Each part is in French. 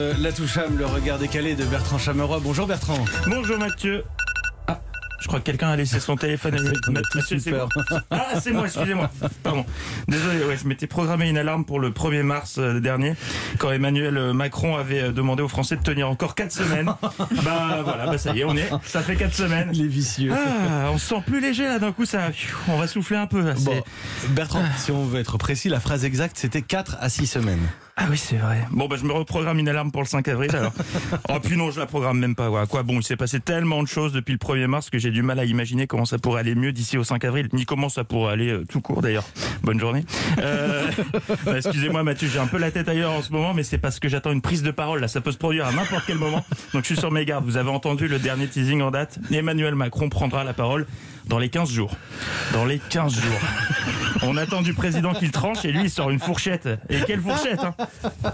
Euh, La Toucham, le regard décalé de Bertrand Chameroy. Bonjour Bertrand. Bonjour Mathieu. Ah, je crois que quelqu'un a laissé son téléphone. Eu c'est moi. Ah, c'est moi, excusez-moi. Pardon. Désolé, ouais, je m'étais programmé une alarme pour le 1er mars euh, dernier, quand Emmanuel euh, Macron avait euh, demandé aux Français de tenir encore 4 semaines. bah voilà, bah ça y est, on est. Ça fait 4 semaines. Les vicieux. Ah, on se sent plus léger là d'un coup, ça. On va souffler un peu. là, Bon, Bertrand, si on veut être précis, la phrase exacte, c'était 4 à 6 semaines. Ah oui, c'est vrai. Bon, bah, je me reprogramme une alarme pour le 5 avril, alors. oh, puis non, je la programme même pas, quoi. Quoi, bon, il s'est passé tellement de choses depuis le 1er mars que j'ai du mal à imaginer comment ça pourrait aller mieux d'ici au 5 avril, ni comment ça pourrait aller euh, tout court, d'ailleurs. Bonne journée. Euh, bah, excusez-moi, Mathieu, j'ai un peu la tête ailleurs en ce moment, mais c'est parce que j'attends une prise de parole, là. Ça peut se produire à n'importe quel moment. Donc, je suis sur mes gardes. Vous avez entendu le dernier teasing en date. Emmanuel Macron prendra la parole dans les 15 jours. Dans les 15 jours. On attend du président qu'il tranche et lui il sort une fourchette. Et quelle fourchette hein?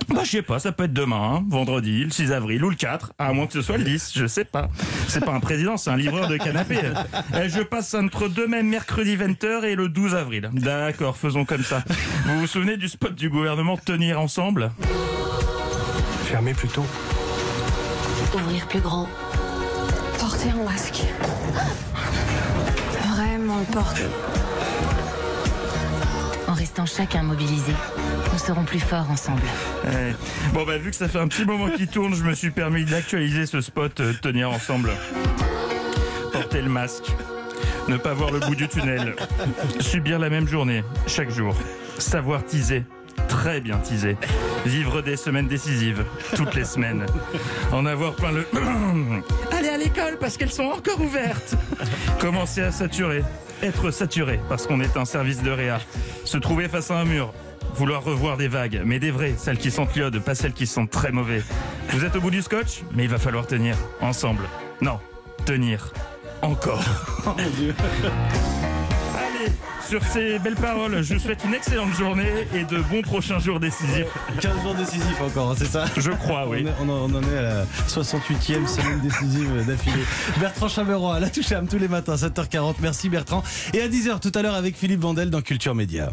Bah je sais pas, ça peut être demain, hein, vendredi, le 6 avril ou le 4, à moins que ce soit le 10, je sais pas. C'est pas un président, c'est un livreur de canapé. Et je passe entre demain mercredi 20h et le 12 avril. D'accord, faisons comme ça. Vous vous souvenez du spot du gouvernement Tenir ensemble? Fermez plutôt. Ouvrir plus grand. Porter un masque. Vraiment le porter. En restant chacun mobilisé, nous serons plus forts ensemble. Ouais. Bon bah vu que ça fait un petit moment qu'il tourne, je me suis permis d'actualiser ce spot euh, Tenir ensemble. Porter le masque. Ne pas voir le bout du tunnel. Subir la même journée, chaque jour. Savoir teaser. Très bien teaser. Vivre des semaines décisives, toutes les semaines. En avoir plein le... Aller à l'école parce qu'elles sont encore ouvertes. Commencer à saturer. Être saturé parce qu'on est un service de réa. Se trouver face à un mur. Vouloir revoir des vagues, mais des vraies, celles qui sentent l'iode, pas celles qui sentent très mauvais. Vous êtes au bout du scotch, mais il va falloir tenir. Ensemble. Non, tenir. Encore. Allez, sur ces belles paroles, je vous souhaite une excellente journée et de bons prochains jours décisifs. 15 jours décisifs encore, hein, c'est ça Je crois, oui. On, en- on en est à la 68e semaine décisive d'affilée. Bertrand Chameroy, la Toucham tous les matins, 7h40. Merci Bertrand. Et à 10h tout à l'heure avec Philippe Vandel dans Culture Média.